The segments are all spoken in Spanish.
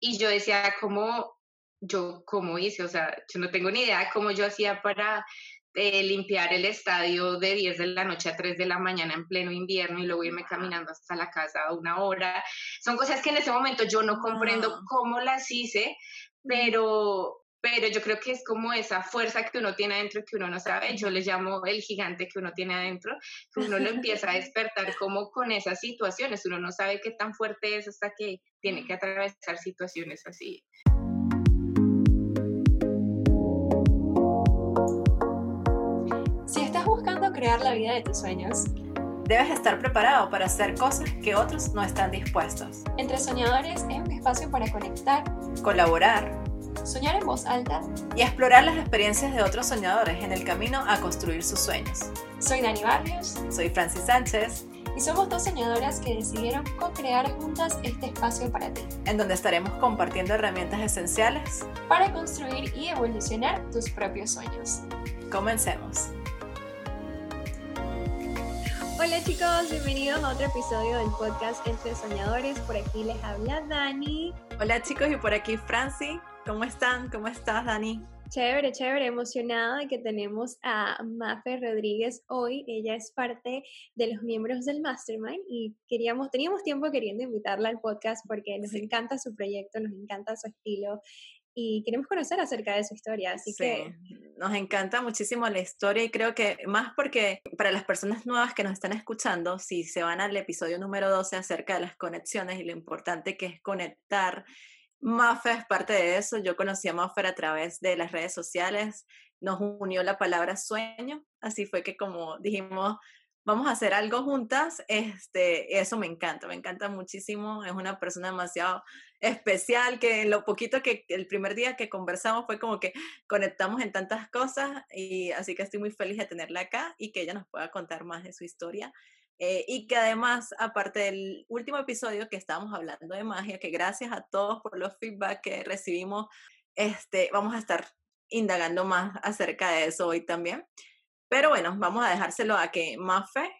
y yo decía, ¿cómo yo, cómo hice? O sea, yo no tengo ni idea de cómo yo hacía para eh, limpiar el estadio de 10 de la noche a 3 de la mañana en pleno invierno y luego irme caminando hasta la casa a una hora. Son cosas que en ese momento yo no comprendo cómo las hice, pero, pero yo creo que es como esa fuerza que uno tiene adentro que uno no sabe, yo le llamo el gigante que uno tiene adentro, que uno lo empieza a despertar como con esas situaciones, uno no sabe qué tan fuerte es hasta que tiene que atravesar situaciones así. Si estás buscando crear la vida de tus sueños, debes estar preparado para hacer cosas que otros no están dispuestos. Entre Soñadores es un espacio para conectar, colaborar, soñar en voz alta y explorar las experiencias de otros soñadores en el camino a construir sus sueños. Soy Dani Barrios. Soy Francis Sánchez. Y somos dos soñadoras que decidieron co-crear juntas este espacio para ti. En donde estaremos compartiendo herramientas esenciales para construir y evolucionar tus propios sueños. Comencemos. Hola chicos, bienvenidos a otro episodio del podcast Entre Soñadores. Por aquí les habla Dani. Hola chicos y por aquí Franci. ¿Cómo están? ¿Cómo estás, Dani? Chévere, chévere, emocionada de que tenemos a Mafe Rodríguez hoy. Ella es parte de los miembros del Mastermind y queríamos, teníamos tiempo queriendo invitarla al podcast porque nos encanta su proyecto, nos encanta su estilo y queremos conocer acerca de su historia. Así sí, que nos encanta muchísimo la historia y creo que más porque para las personas nuevas que nos están escuchando, si se van al episodio número 12 acerca de las conexiones y lo importante que es conectar Maffer es parte de eso. Yo conocí a Maffer a través de las redes sociales. Nos unió la palabra sueño. Así fue que como dijimos, vamos a hacer algo juntas. Este, eso me encanta, me encanta muchísimo. Es una persona demasiado especial que lo poquito que el primer día que conversamos fue como que conectamos en tantas cosas y así que estoy muy feliz de tenerla acá y que ella nos pueda contar más de su historia eh, y que además, aparte del último episodio que estábamos hablando de magia, que gracias a todos por los feedback que recibimos, este, vamos a estar indagando más acerca de eso hoy también. Pero bueno, vamos a dejárselo a que Mafe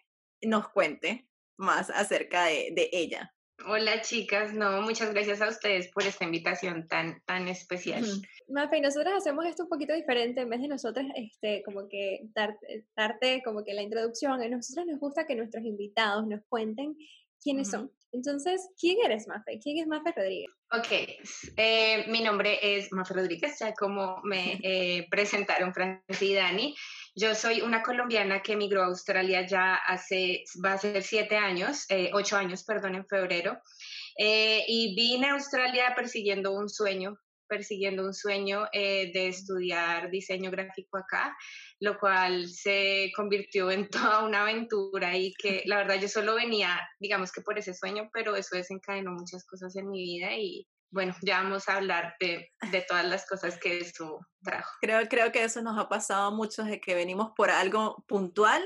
nos cuente más acerca de, de ella. Hola chicas, no, muchas gracias a ustedes por esta invitación tan, tan especial. Mafe, nosotros hacemos esto un poquito diferente, en vez de nosotros este, como que darte, darte como que la introducción, a nosotros nos gusta que nuestros invitados nos cuenten quiénes son. Entonces, ¿quién eres Mafe? ¿Quién es Mafe Rodríguez? Ok, eh, mi nombre es Mafe Rodríguez, ya como me eh, presentaron Francis y Dani. Yo soy una colombiana que emigró a Australia ya hace, va a ser siete años, eh, ocho años, perdón, en febrero. Eh, y vine a Australia persiguiendo un sueño, persiguiendo un sueño eh, de estudiar diseño gráfico acá, lo cual se convirtió en toda una aventura y que la verdad yo solo venía, digamos que por ese sueño, pero eso desencadenó muchas cosas en mi vida y bueno, ya vamos a hablar de, de, todas las cosas que eso trajo. Creo, creo que eso nos ha pasado mucho, de que venimos por algo puntual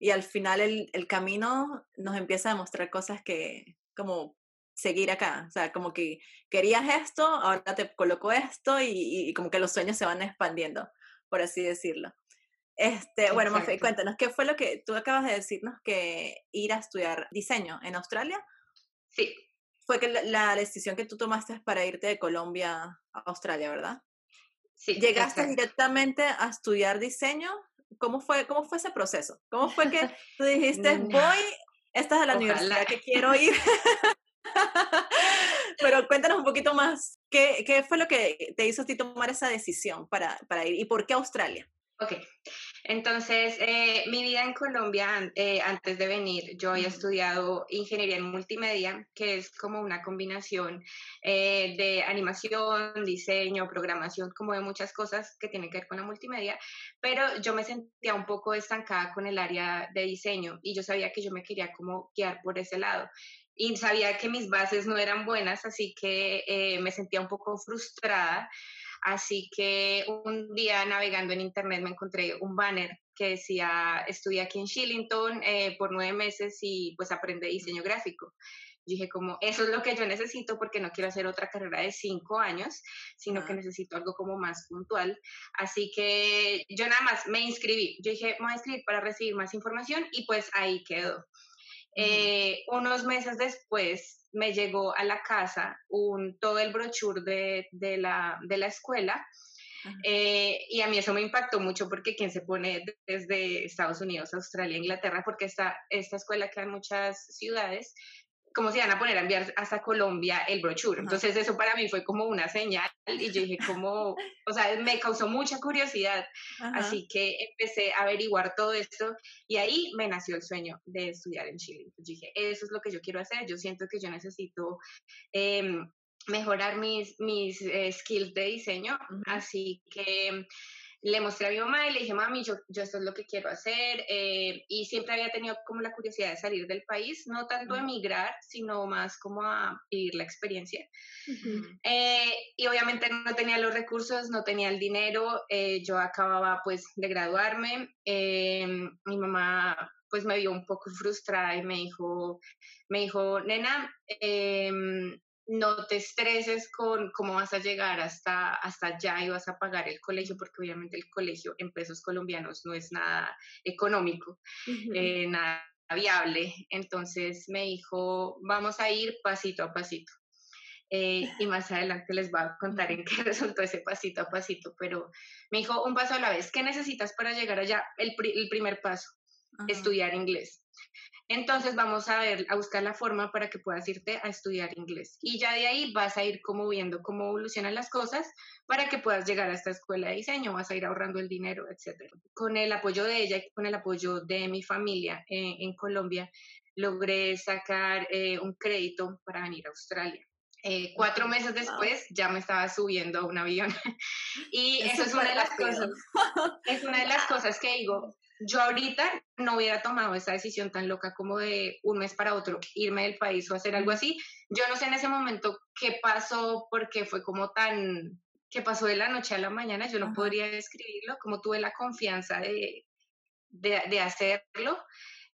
y al final el, el camino nos empieza a mostrar cosas que, como seguir acá, o sea, como que querías esto, ahora te coloco esto y, y como que los sueños se van expandiendo, por así decirlo. Este, bueno, Mafe, cuéntanos, ¿qué fue lo que tú acabas de decirnos que ir a estudiar diseño en Australia? Sí, fue que la, decisión que tú tomaste para irte de Colombia a Australia, ¿verdad? Sí. ¿Llegaste directamente a estudiar diseño? ¿Cómo fue, ¿Cómo fue ese proceso? ¿Cómo fue que tú dijiste, mm. voy, esta es la universidad que quiero ir? Pero cuéntanos un poquito más, ¿qué, ¿qué, fue lo que te hizo a ti tomar esa decisión para, para ir y por qué Australia? Ok, entonces eh, mi vida en Colombia, eh, antes de venir, yo había estudiado ingeniería en multimedia, que es como una combinación eh, de animación, diseño, programación, como de muchas cosas que tienen que ver con la multimedia, pero yo me sentía un poco estancada con el área de diseño y yo sabía que yo me quería como guiar por ese lado y sabía que mis bases no eran buenas, así que me sentía un poco frustrada Así que un día navegando en internet me encontré un banner que decía, estudia aquí en Shillington eh, por nueve meses y pues aprende diseño gráfico. dije como, eso es lo que yo necesito porque no quiero hacer otra carrera de cinco años, sino que necesito algo como más puntual. Así que yo nada más me inscribí. Yo dije, me voy a inscribir para recibir más información y pues ahí quedó. Eh, unos meses después me llegó a la casa un, todo el brochure de, de, la, de la escuela eh, y a mí eso me impactó mucho porque quien se pone desde Estados Unidos, Australia, Inglaterra, porque esta, esta escuela queda en muchas ciudades, como se van a poner a enviar hasta Colombia el brochure. Entonces eso para mí fue como una señal y yo dije como, o sea, me causó mucha curiosidad. Así que empecé a averiguar todo esto y ahí me nació el sueño de estudiar en Chile. Entonces dije, eso es lo que yo quiero hacer. Yo siento que yo necesito em, mejorar mis, mis eh, skills de diseño. Así que le mostré a mi mamá y le dije, mami, yo, yo esto es lo que quiero hacer. Eh, y siempre había tenido como la curiosidad de salir del país, no tanto emigrar, sino más como a vivir la experiencia. Eh, y obviamente no tenía los recursos, no tenía el dinero. yo acababa pues de graduarme. mi mamá pues me vio un poco frustrada y me dijo, me dijo, nena, em, no te estreses con cómo vas a llegar hasta, hasta allá y vas a pagar el colegio, porque obviamente el colegio en pesos colombianos no es nada económico, eh, nada viable. Entonces me dijo, vamos a ir pasito a pasito. Eh, y más adelante les voy a contar en qué resultó ese pasito a pasito, pero me dijo un paso a la vez. ¿Qué necesitas para llegar allá? El, el primer paso, estudiar inglés. Entonces vamos a ver, a buscar la forma para que puedas irte a estudiar inglés. Y ya de ahí vas a ir como viendo cómo evolucionan las cosas para que puedas llegar a esta escuela de diseño, vas a ir ahorrando el dinero, etc. Con el apoyo de ella y con el apoyo de mi familia eh, en Colombia, logré sacar eh, un crédito para venir a Australia. Eh, cuatro meses después ya me estaba subiendo a un avión. y eso, es una de las cosas, es una de las cosas que digo, yo ahorita no hubiera tomado esa decisión tan loca como de un mes para otro irme del país o hacer algo así. Yo no sé en ese momento qué pasó, porque fue como tan, que pasó de la noche a la mañana, yo no podría describirlo, como tuve la confianza de, de, hacerlo.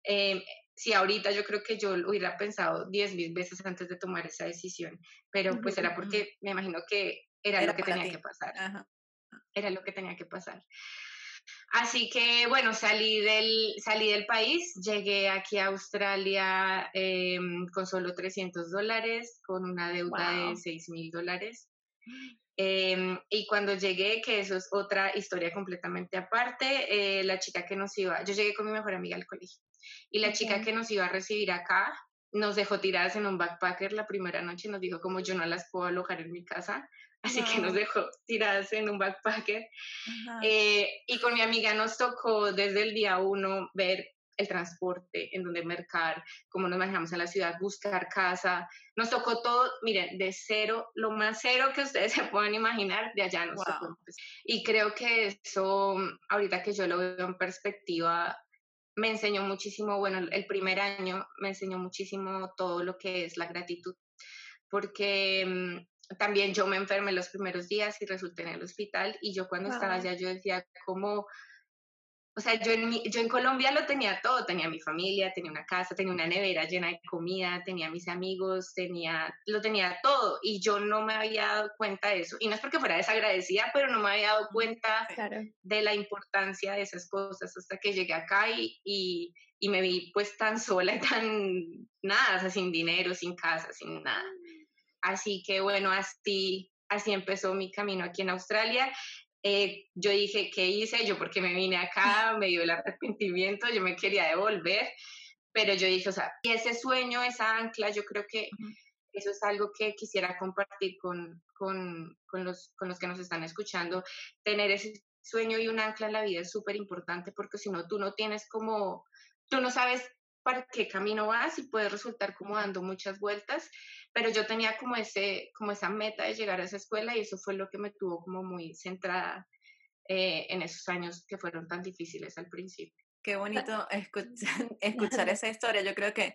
Eh, si ahorita yo creo que yo lo hubiera pensado diez mil veces antes de tomar esa decisión, pero pues era porque me imagino que era, lo que tenía que pasar. Era lo que tenía que pasar. Así que bueno, salí del, salí del país, llegué aquí a Australia em, con solo 300 dólares, con una deuda de 6 mil dólares. Em, y cuando llegué, que eso es otra historia completamente aparte, eh, la chica que nos iba, yo llegué con mi mejor amiga al colegio, y la chica que nos iba a recibir acá nos dejó tiradas en un backpacker la primera noche, nos dijo como yo no las puedo alojar en mi casa, así que nos dejó tiradas en un backpacker. Eh, y con mi amiga nos tocó desde el día uno ver el transporte, en donde mercar, cómo nos manejamos en la ciudad, buscar casa. Nos tocó todo, miren, de cero, lo más cero que ustedes se puedan imaginar, de allá nos tocó. Y creo que eso, ahorita que yo lo veo en perspectiva, me enseñó muchísimo, bueno, el primer año me enseñó muchísimo todo lo que es la gratitud, porque mm, también yo me enfermé los primeros días y resulté en el hospital y yo cuando estaba allá yo decía como, o sea, yo en, yo en Colombia lo tenía todo, tenía mi familia, tenía una casa, tenía una nevera llena de comida, tenía mis amigos, tenía, lo tenía todo y yo no me había dado cuenta de eso. Y no es porque fuera desagradecida, pero no me había dado cuenta de la importancia de esas cosas hasta que llegué acá y, y, y me vi pues tan sola y tan nada, o sea, sin dinero, sin casa, sin nada. Así que bueno, así, así empezó mi camino aquí en Australia. Eh, yo dije, ¿qué hice? Yo porque me vine acá, me dio el arrepentimiento, yo me quería devolver, pero yo dije, o sea, y ese sueño, esa ancla, yo creo que eso es algo que quisiera compartir con, con, con, los, con los que nos están escuchando. Tener ese sueño y un ancla en la vida es súper importante porque si no, tú no tienes como, tú no sabes para qué camino vas y puedes resultar como dando muchas vueltas pero yo tenía como, ese, como esa meta de llegar a esa escuela y eso fue lo que me tuvo como muy centrada eh, en esos años que fueron tan difíciles al principio. Qué bonito escuchar, escuchar esa historia. Yo creo que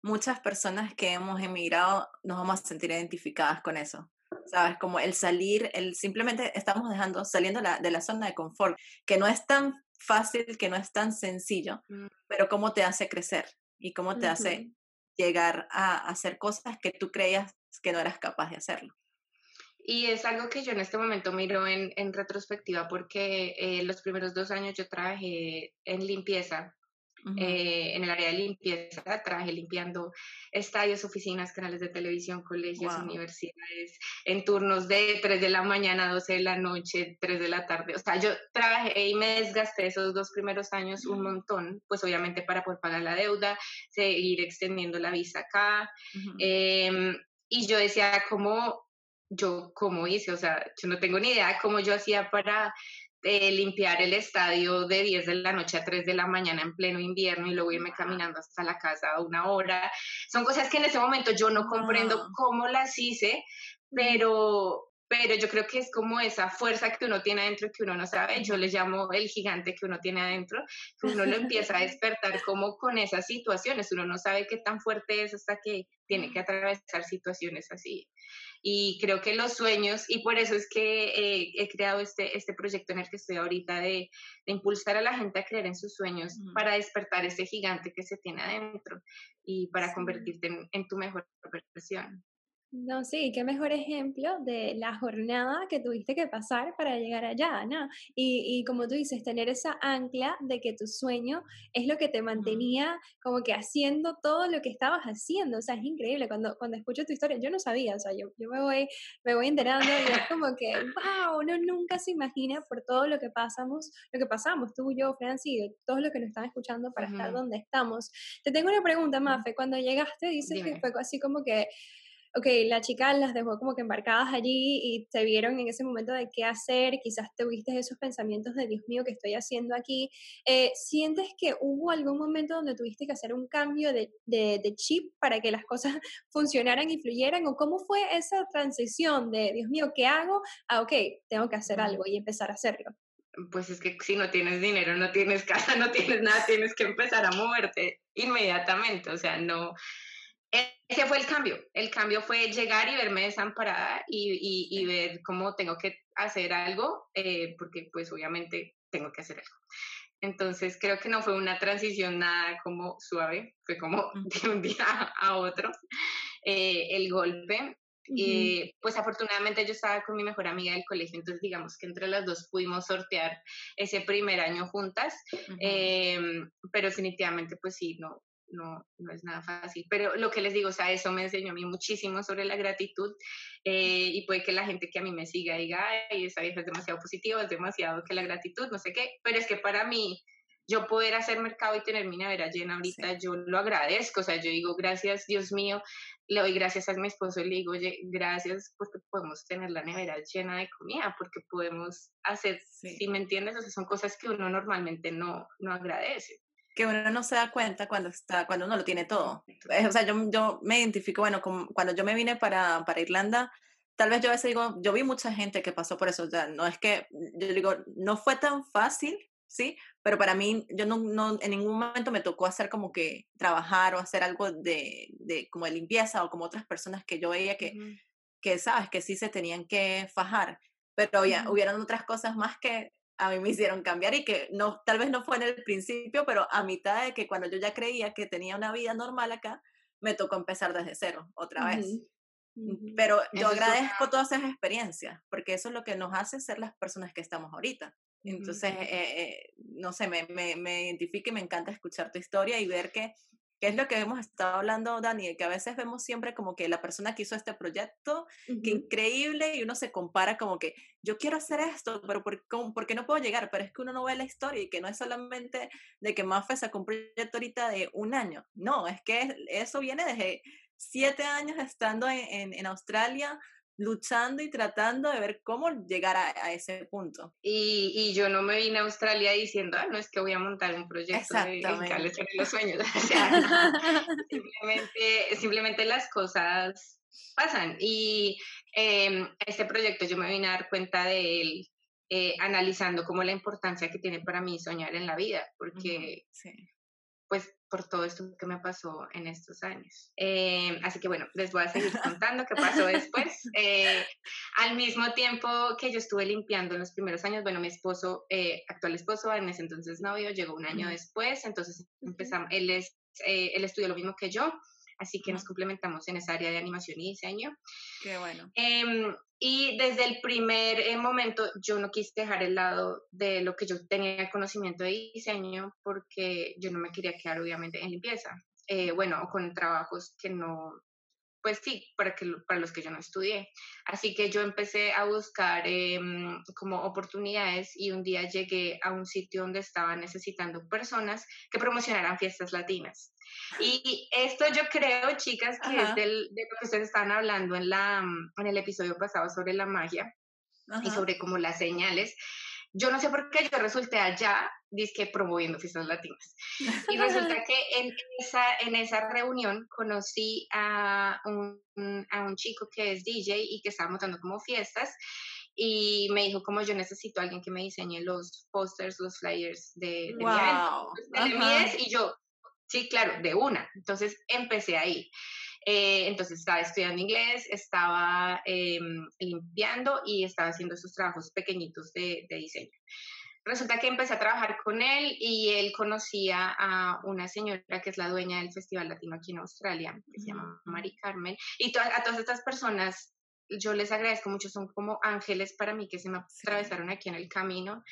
muchas personas que hemos emigrado nos vamos a sentir identificadas con eso. ¿Sabes? Como el salir, el simplemente estamos dejando, saliendo la, de la zona de confort, que no es tan fácil, que no es tan sencillo, mm. pero cómo te hace crecer y cómo te hace llegar a hacer cosas que tú creías que no eras capaz de hacerlo. Y es algo que yo en este momento miro en, retrospectiva porque eh, los primeros dos años yo trabajé en limpieza eh, en el área de limpieza, trabajé limpiando estadios, oficinas, canales de televisión, colegios, universidades, en turnos de 3 de la mañana, 12 de la noche, 3 de la tarde. O sea, yo trabajé y me desgasté esos dos primeros años un montón, pues obviamente para poder pagar la deuda, seguir extendiendo la visa acá. Em, y yo decía, ¿cómo yo, cómo hice? O sea, yo no tengo ni idea cómo yo hacía para eh, limpiar el estadio de 10 de la noche a 3 de la mañana en pleno invierno y luego irme caminando hasta la casa a una hora. Son cosas que en ese momento yo no comprendo cómo las hice, pero, pero yo creo que es como esa fuerza que uno tiene adentro que uno no sabe, yo le llamo el gigante que uno tiene adentro, que uno lo empieza a despertar como con esas situaciones, uno no sabe qué tan fuerte es hasta que tiene que atravesar situaciones así. Y creo que los sueños, y por eso es que eh, he creado este, este proyecto en el que estoy ahorita de, impulsar a la gente a creer en sus sueños para despertar ese gigante que se tiene adentro y para convertirte en tu mejor versión. No, sí, qué mejor ejemplo de la jornada que tuviste que pasar para llegar allá, ¿no? Y, y, como tú dices, tener esa ancla de que tu sueño es lo que te mantenía como que haciendo todo lo que estabas haciendo, o sea, es increíble, cuando, cuando escucho tu historia, yo no sabía, o sea, yo, yo me, voy, me voy enterando y es como que, wow, uno nunca se imagina por todo lo que pasamos, lo que pasamos, tú, yo, Franci, todos los que nos están escuchando para estar donde estamos. Te tengo una pregunta, Mafe, cuando llegaste dices que fue así como que ok, la chica las dejó como que embarcadas allí y te vieron en ese momento de qué hacer, quizás tuviste esos pensamientos de Dios mío, ¿qué estoy haciendo aquí? Eh, ¿Sientes que hubo algún momento donde tuviste que hacer un cambio de, de, chip para que las cosas funcionaran y fluyeran? ¿O cómo fue esa transición de Dios mío, ¿qué hago? A, ok, tengo que hacer algo y empezar a hacerlo. Pues es que si no tienes dinero, no tienes casa, no tienes nada, tienes que empezar a moverte inmediatamente. O sea, no, ese fue el cambio. El cambio fue llegar y verme desamparada y, y, ver cómo tengo que hacer algo, eh, porque pues obviamente tengo que hacer algo. Entonces creo que no fue una transición nada como suave, fue como de un día a otro eh, el golpe. y pues afortunadamente yo estaba con mi mejor amiga del colegio, entonces digamos que entre las dos pudimos sortear ese primer año juntas, em, pero definitivamente pues sí, no, no, no es nada fácil. Pero lo que les digo, o sea, eso me enseñó a mí muchísimo sobre la gratitud eh, y puede que la gente que a mí me siga diga, ay, esa vieja es demasiado positiva, es demasiado que la gratitud, no sé qué, pero es que para mí, yo poder hacer mercado y tener mi nevera llena ahorita, yo lo agradezco, o sea, yo digo, gracias, Dios mío, le doy gracias a mi esposo y le digo, oye, gracias porque podemos tener la nevera llena de comida, porque podemos hacer, si me entiendes, o sea, son cosas que uno normalmente no, no agradece que uno no se da cuenta cuando está cuando uno lo tiene todo. O sea, yo, yo me identifico, bueno, cuando yo me vine para, para Irlanda, tal vez yo a veces digo, yo vi mucha gente que pasó por eso, o sea, no es que, yo digo, no fue tan fácil, ¿sí? Pero para mí, yo no, no en ningún momento me tocó hacer como que trabajar o hacer algo de, de como de limpieza o como otras personas que yo veía que, que sabes, que sí se tenían que fajar, pero ya, hubieron otras cosas más que a mí me hicieron cambiar y que no, tal vez no fue en el principio, pero a mitad de que cuando yo ya creía que tenía una vida normal acá, me tocó empezar desde cero otra vez. Mm, pero yo agradezco todas esas experiencias, porque eso es lo que nos hace ser las personas que estamos ahorita. Entonces, eh, eh, no sé, me, me, me identifica y me encanta escuchar tu historia y ver que que es lo que hemos estado hablando, Dani, que a veces vemos siempre como que la persona que hizo este proyecto, que increíble, y uno se compara como que yo quiero hacer esto, pero ¿por, ¿por, qué no puedo llegar? Pero es que uno no ve la historia y que no es solamente de que Mafe sacó un proyecto ahorita de un año, no, es que eso viene desde siete años estando en, en Australia, luchando y tratando de ver cómo llegar a, ese punto. Y, y, yo no me vine a Australia diciendo, ah, no es que voy a montar un proyecto de de los sueños. simplemente, simplemente las cosas pasan. Y eh, este proyecto yo me vine a dar cuenta de él eh, analizando como la importancia que tiene para mí soñar en la vida, porque sí. Pues por todo esto que me pasó en estos años. Eh, así que bueno, les voy a seguir contando qué pasó después. Eh, al mismo tiempo que yo estuve limpiando en los primeros años, bueno, mi esposo, eh, actual esposo, en ese entonces novio, llegó un año después, entonces empezamos, él, es, él estudió lo mismo que yo, así que nos complementamos en esa área de animación y diseño. Qué bueno. Em, y desde el primer eh, momento yo no quise dejar el lado de lo que yo tenía conocimiento de diseño porque yo no me quería quedar obviamente en limpieza. Eh, bueno, o con trabajos que no, pues sí, para, que, para los que yo no estudié. Así que yo empecé a buscar em, como oportunidades y un día llegué a un sitio donde estaban necesitando personas que promocionaran fiestas latinas. Y esto yo creo, chicas, que es de lo que ustedes estaban hablando en, la, en el episodio pasado sobre la magia y sobre como las señales. Yo no sé por qué yo resulté allá, que promoviendo fiestas latinas. Y resulta que en esa, en esa reunión conocí a un, a un chico que es DJ y que estaba montando como fiestas y me dijo como yo necesito a alguien que me diseñe los posters, los flyers de, de wow. y yo, sí, claro, de una. Entonces empecé ahí. Eh, entonces estaba estudiando inglés, estaba em, limpiando y estaba haciendo esos trabajos pequeñitos de, diseño. Resulta que empecé a trabajar con él y él conocía a una señora que es la dueña del Festival Latino aquí en Australia, que se llama Mari Carmen, y a todas estas personas yo les agradezco mucho, son como ángeles para mí que se me atravesaron aquí en el camino.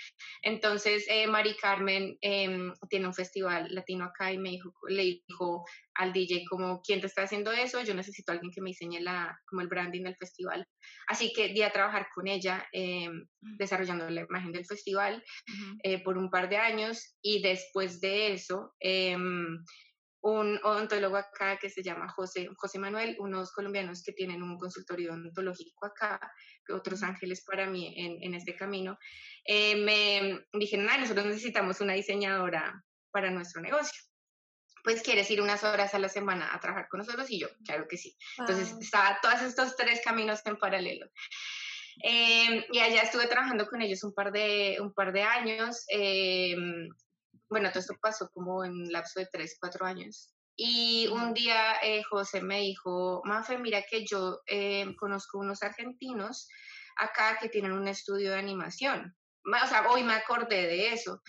Entonces, eh, Mari Carmen em, tiene un festival latino acá y me dijo, le dijo al DJ como, ¿quién te está haciendo eso? Yo necesito a alguien que me diseñe la, como el branding del festival. Así que di a trabajar con ella em, desarrollando la imagen del festival eh, por un par de años y después de eso em, un odontólogo acá que se llama José, José Manuel, unos colombianos que tienen un consultorio odontológico acá, otros ángeles para mí en, en este camino, eh, me dijeron, ah, nosotros necesitamos una diseñadora para nuestro negocio. Pues quieres ir unas horas a la semana a trabajar con nosotros y yo, claro que sí. Entonces estaba todos estos tres caminos en paralelo. Eh, y allá estuve trabajando con ellos un par de, un par de años. Eh, bueno, todo esto pasó como en un lapso de tres, cuatro años. Y un día eh, José me dijo, Mafe, mira que yo eh, conozco unos argentinos acá que tienen un estudio de animación. O sea, hoy me acordé de eso.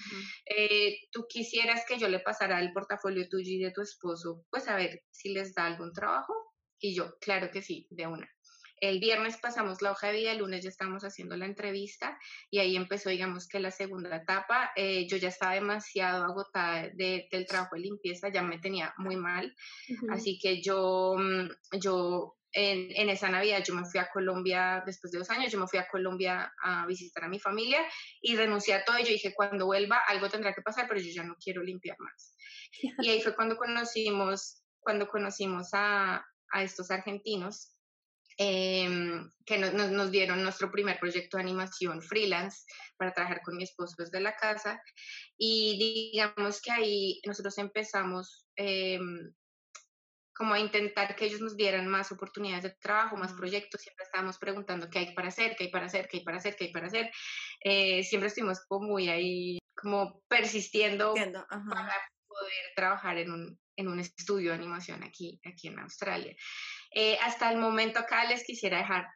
Eh, ¿Tú quisieras que yo le pasara el portafolio tuyo y de tu esposo, pues a ver si les da algún trabajo? Y yo, claro que sí, de una. El viernes pasamos la hoja de vida, el lunes ya estábamos haciendo la entrevista y ahí empezó, digamos que la segunda etapa. Eh, yo ya estaba demasiado agotada de, del trabajo de limpieza, ya me tenía muy mal. Así que yo, mm, yo en, en, esa Navidad yo me fui a Colombia, después de dos años, yo me fui a Colombia a visitar a mi familia y renuncié a todo y yo dije, cuando vuelva algo tendrá que pasar, pero yo ya no quiero limpiar más. Y ahí fue cuando conocimos, cuando conocimos a, a estos argentinos Em, que nos, nos, dieron nuestro primer proyecto de animación freelance para trabajar con mi esposo desde la casa. Y digamos que ahí nosotros empezamos em, como a intentar que ellos nos dieran más oportunidades de trabajo, más proyectos. Siempre estábamos preguntando qué hay para hacer, qué hay para hacer, qué hay para hacer, qué hay para hacer. Eh, siempre estuvimos como muy ahí, como persistiendo para poder trabajar en un, en un estudio de animación aquí, aquí en Australia. Eh, hasta el momento acá les quisiera dejar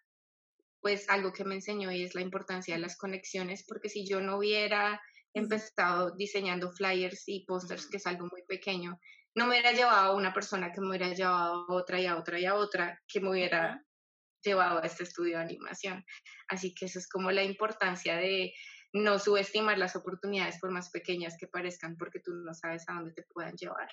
pues algo que me enseñó y es la importancia de las conexiones, porque si yo no hubiera empezado diseñando flyers y posters, que es algo muy pequeño, no me hubiera llevado a una persona que me hubiera llevado a otra y a otra y a otra, que me hubiera llevado a este estudio de animación. Así que eso es como la importancia de no subestimar las oportunidades por más pequeñas que parezcan, porque tú no sabes a dónde te puedan llevar.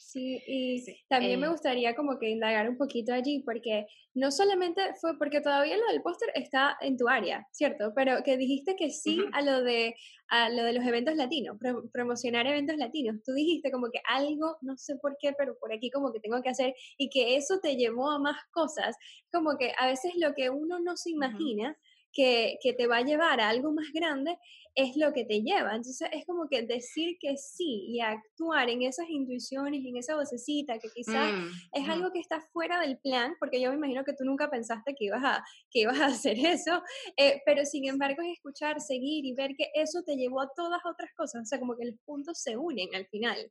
Sí, y también me eh gustaría como que indagar un poquito allí, porque no solamente fue, porque todavía lo del póster está en tu área, ¿cierto? Pero que dijiste que sí a, lo de, a lo de los eventos latinos, promocionar eventos latinos. Tú dijiste como que algo, no sé por qué, pero por aquí como que tengo que hacer, y que eso te llevó a más cosas, como que a veces lo que uno no se imagina. Que, que, te va a llevar a algo más grande, es lo que te lleva. Entonces es como que decir que sí y actuar en esas intuiciones, en esa vocecita que quizás mm, es algo que está fuera del plan, porque yo me imagino que tú nunca pensaste que ibas a, que ibas a hacer eso, eh, pero sin embargo es escuchar, seguir y ver que eso te llevó a todas otras cosas, o sea, como que los puntos se unen al final.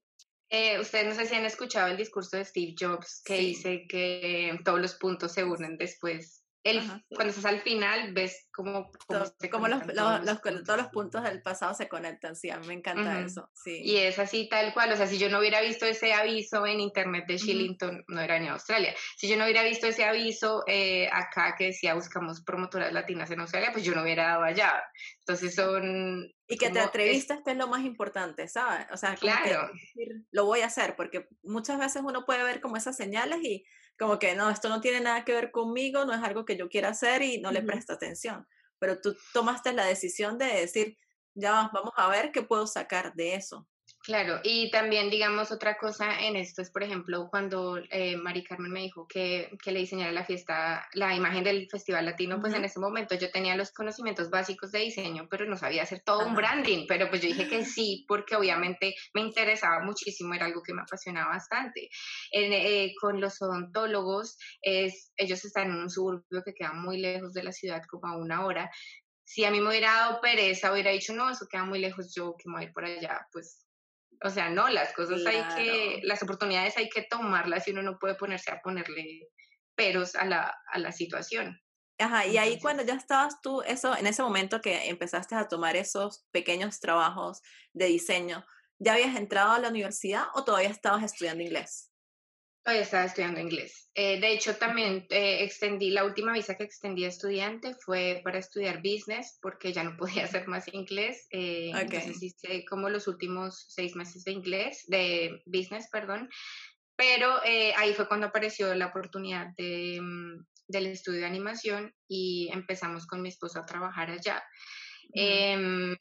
Eh, ustedes no sé si han escuchado el discurso de Steve Jobs que dice que todos los puntos se unen después el, cuando estás al final, ves cómo, cómo, los, todos los puntos del pasado se conectan. Sí, a mí me encanta eso. Sí. Y es así tal cual. O sea, si yo no hubiera visto ese aviso en internet de Shillington, no era ni Australia. Si yo no hubiera visto ese aviso eh, acá que decía buscamos promotoras latinas en Australia, pues yo no hubiera dado allá. Entonces son... Y que te atreviste es, es lo más importante, ¿sabes? O sea, claro. lo voy a hacer, porque muchas veces uno puede ver como esas señales y como que no, esto no tiene nada que ver conmigo, no es algo que yo quiera hacer y no le presta atención. Pero tú tomaste la decisión de decir, ya vamos a ver qué puedo sacar de eso. Claro, y también digamos otra cosa en esto es, por ejemplo, cuando eh, Mari Carmen me dijo que, que, le diseñara la fiesta, la imagen del Festival Latino, pues en ese momento yo tenía los conocimientos básicos de diseño, pero no sabía hacer todo un branding, pero pues yo dije que sí, porque obviamente me interesaba muchísimo, era algo que me apasionaba bastante. Eh, con los odontólogos, es, ellos están en un suburbio que queda muy lejos de la ciudad, como a una hora, si a mí me hubiera dado pereza, hubiera dicho, no, eso queda muy lejos, yo que me voy a ir por allá, pues o sea, no, las cosas hay que, las oportunidades hay que tomarlas y uno no puede ponerse a ponerle peros a la, a la situación. Ajá, y ahí cuando ya estabas tú, eso, en ese momento que empezaste a tomar esos pequeños trabajos de diseño, ¿ya habías entrado a la universidad o todavía estabas estudiando inglés? Todavía estaba estudiando inglés. Eh, de hecho, también eh, extendí, la última visa que extendí a estudiante fue para estudiar business, porque ya no podía hacer más inglés. Eh, Entonces hice como los últimos seis meses de inglés, de business, perdón. Pero eh, ahí fue cuando apareció la oportunidad de, mm, del estudio de animación y empezamos con mi esposo a trabajar allá. Em,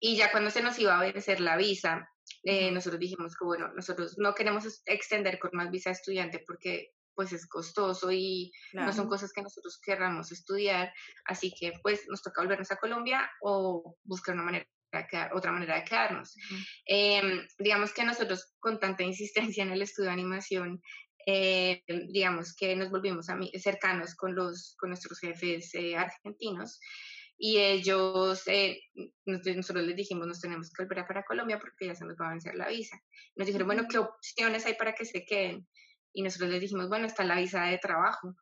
y ya cuando se nos iba a vencer la visa, eh, nosotros dijimos que, bueno, nosotros no queremos extender con más visa estudiante porque pues es costoso y no son cosas que nosotros querramos estudiar, así que pues nos toca volvernos a Colombia o buscar una manera otra manera de quedarnos. Em, digamos que nosotros con tanta insistencia en el estudio de animación, eh, digamos que nos volvimos cercanos con, los, con nuestros jefes eh, argentinos y ellos, eh, nosotros les dijimos, nos tenemos que volver a para Colombia porque ya se nos va a vencer la visa. Nos dijeron, bueno, ¿qué opciones hay para que se queden? Y nosotros les dijimos, bueno, está la visa de trabajo,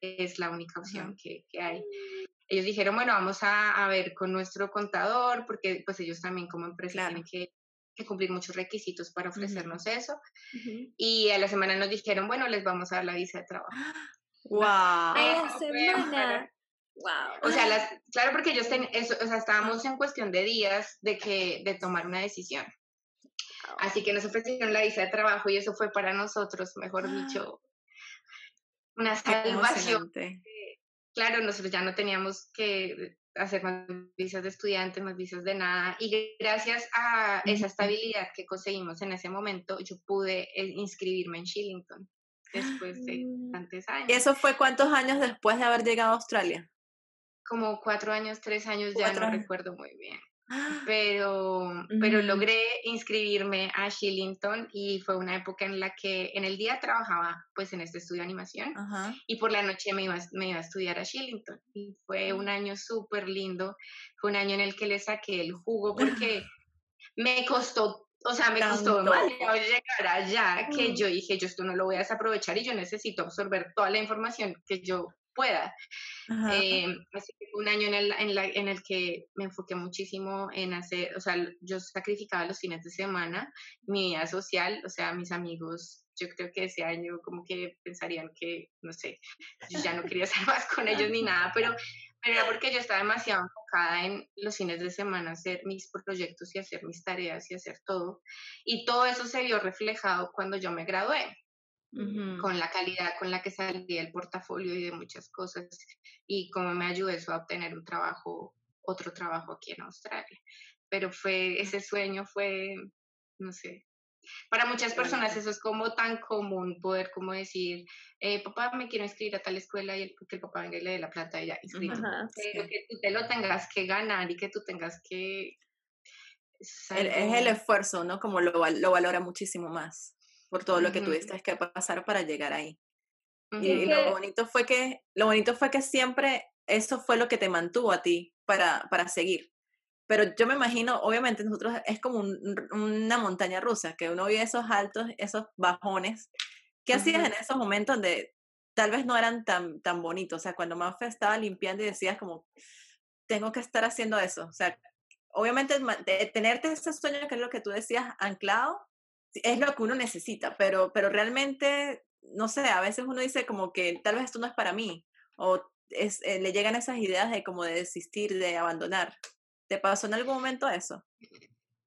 es la única opción que, que, hay. Ellos dijeron, bueno, vamos a, a, ver con nuestro contador, porque pues ellos también como empresa tienen que, que, cumplir muchos requisitos para ofrecernos eso. Y a la semana nos dijeron, bueno, les vamos a dar la visa de trabajo. ¡Wow! A la semana. O sea, las, claro, porque ellos ten, eso, o sea, estábamos en cuestión de días de, que, de tomar una decisión. Así que nos ofrecieron la visa de trabajo y eso fue para nosotros, mejor dicho, una salvación. Claro, nosotros ya no teníamos que hacer más visas de estudiantes, más visas de nada. Y gracias a esa estabilidad que conseguimos en ese momento, yo pude eh, inscribirme en Shillington después de ah. tantos años. ¿Y eso fue cuántos años después de haber llegado a Australia? Como cuatro años, tres años, ya no recuerdo muy bien. Pero, pero mm. logré inscribirme a Shillington y fue una época en la que en el día trabajaba pues en este estudio de animación y por la noche me iba, me iba a estudiar a Shillington y fue un año súper lindo, fue un año en el que le saqué el jugo porque me costó o sea, me costó demasiado llegar allá que mm. yo dije, yo esto no lo voy a desaprovechar y yo necesito absorber toda la información que yo pueda. Eh, así que fue un año en el, en, la, en el que me enfoqué muchísimo en hacer, o sea, yo sacrificaba los fines de semana, mi vida social, o sea, mis amigos, yo creo que ese año como que pensarían que, no sé, yo ya no quería estar más con ellos ni nada, pero, pero era porque yo estaba demasiado enfocada en los fines de semana hacer mis proyectos y hacer mis tareas y hacer todo. Y todo eso se vio reflejado cuando yo me gradué con la calidad con la que salía el portafolio y de muchas cosas y cómo me ayudó eso a obtener un trabajo, otro trabajo aquí en Australia. Pero fue, ese sueño fue, no sé, para muchas personas eso es como tan común poder como decir, eh, papá me quiero inscribir a tal escuela y el, que el papá venga y le dé la plata y ya inscrito. Pero que tú te lo tengas que ganar y que tú tengas que... Es el, esfuerzo, ¿no? Como lo, lo valora muchísimo más por todo lo que tuviste que pasar para llegar ahí. Y, lo bonito fue que, lo bonito fue que siempre eso fue lo que te mantuvo a ti para, para seguir. Pero yo me imagino, obviamente nosotros es como una montaña rusa, que uno vive esos altos, esos bajones. ¿Qué hacías en esos momentos de tal vez no eran tan, tan bonitos. O sea, cuando Mafe estaba limpiando y decías como, tengo que estar haciendo eso. O sea, obviamente tenerte ese sueño, que es lo que tú decías, anclado, es lo que uno necesita, pero, pero realmente, no sé, a veces uno dice como que tal vez esto no es para mí, o es, eh, le llegan esas ideas de como de desistir, de abandonar. ¿Te pasó en algún momento eso?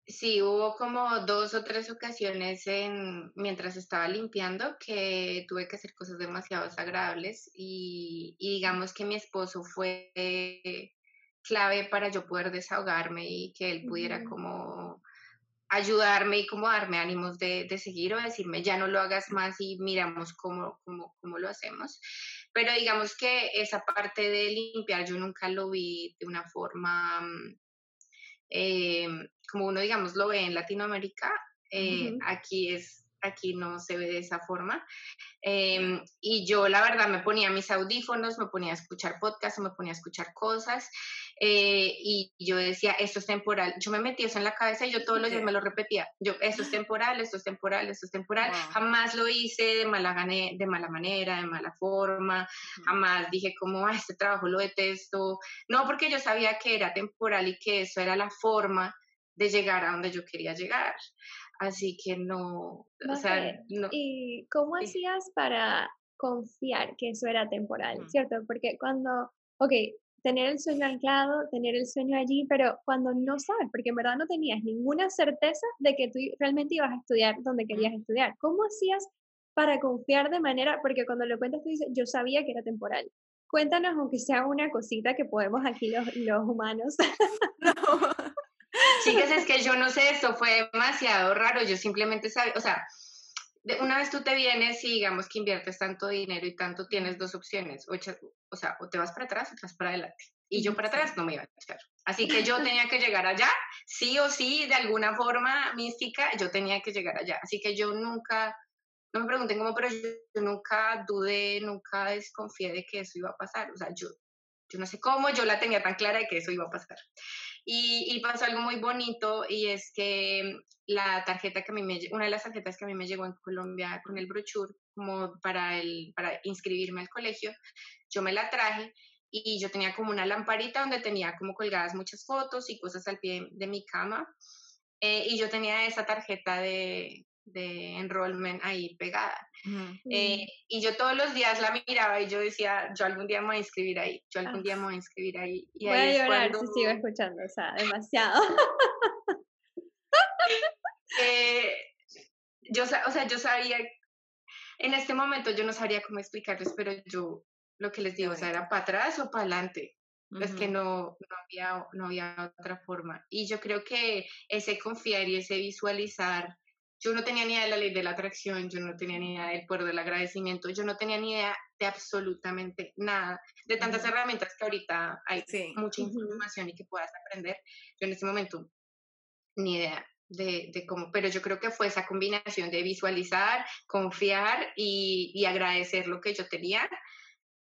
Sí, hubo como dos o tres ocasiones en, mientras estaba limpiando que tuve que hacer cosas demasiado desagradables y, digamos que mi esposo fue clave para yo poder desahogarme y que él pudiera como ayudarme y como darme ánimos de, seguir o decirme ya no lo hagas más y miramos cómo, cómo, cómo lo hacemos. Pero digamos que esa parte de limpiar yo nunca lo vi de una forma mm, eh, como uno, digamos, lo ve en Latinoamérica, eh, aquí es aquí no se ve de esa forma. Em, y yo la verdad me ponía mis audífonos, me ponía a escuchar podcasts, me ponía a escuchar cosas eh, y yo decía, esto es temporal. Yo me metí eso en la cabeza y yo todos los días me lo repetía. Yo, esto es temporal, esto es temporal, esto es temporal. Jamás lo hice de mala, de mala manera, de mala forma. Jamás dije como, ah, este trabajo lo detesto. No, porque yo sabía que era temporal y que eso era la forma de llegar a donde yo quería llegar. Así que no, o sea, no. ¿Y cómo hacías para confiar que eso era temporal, cierto? Porque cuando, ok, tener el sueño anclado, tener el sueño allí, pero cuando no sabes, porque en verdad no tenías ninguna certeza de que tú realmente ibas a estudiar donde querías estudiar, ¿cómo hacías para confiar de manera, porque cuando lo cuentas tú dices, yo sabía que era temporal. Cuéntanos, aunque sea una cosita que podemos aquí los, los humanos. Chicas, es que yo no sé, esto fue demasiado raro, yo simplemente sabía, o sea, una vez tú te vienes y digamos que inviertes tanto dinero y tanto, tienes dos opciones, o, o sea, o te vas para atrás o te vas para adelante. Y yo para atrás no me iba a echar. Así que yo tenía que llegar allá, sí o sí, de alguna forma mística, yo tenía que llegar allá. Así que yo nunca, no me pregunten cómo, pero yo, nunca dudé, nunca desconfié de que eso iba a pasar. O sea, yo, yo no sé cómo, yo la tenía tan clara de que eso iba a pasar. Y, pasó algo muy bonito y es que la tarjeta que a mí me, una de las tarjetas que a mí me llegó en Colombia con el brochure como para, el, para inscribirme al colegio, yo me la traje y yo tenía como una lamparita donde tenía como colgadas muchas fotos y cosas al pie de mi cama. Eh, y yo tenía esa tarjeta de, de enrollment ahí pegada. Eh, y yo todos los días la miraba y yo decía, yo algún día me voy a inscribir ahí, yo algún día me voy a inscribir ahí. Y voy ahí a llorar si sigo escuchando, o sea, demasiado. eh, yo, o sea, yo sabía, en este momento yo no sabría cómo explicarles, pero yo lo que les digo, o sea, era para atrás o para adelante. Es que no, no, había, no había otra forma. Y yo creo que ese confiar y ese visualizar yo no tenía ni idea de la ley de la atracción, yo no tenía ni idea del poder del agradecimiento, yo no tenía ni idea de absolutamente nada, de tantas herramientas que ahorita hay mucha información y que puedas aprender. Yo en ese momento ni idea de, de, cómo, pero yo creo que fue esa combinación de visualizar, confiar y, y agradecer lo que yo tenía,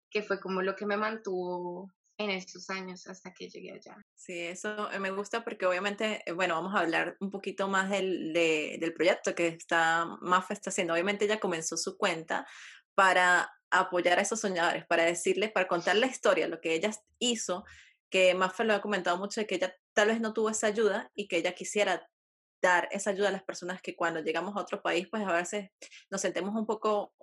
que fue como lo que me mantuvo en estos años hasta que llegué allá. Sí, eso me gusta porque obviamente, eh, bueno, vamos a hablar un poquito más del, del proyecto que está Mafe está haciendo. Obviamente ella comenzó su cuenta para apoyar a esos soñadores, para decirles, para contar la historia, lo que ella hizo, que Mafe lo ha comentado mucho, de que ella tal vez no tuvo esa ayuda y que ella quisiera dar esa ayuda a las personas que cuando llegamos a otro país, pues a veces nos sentemos un poco,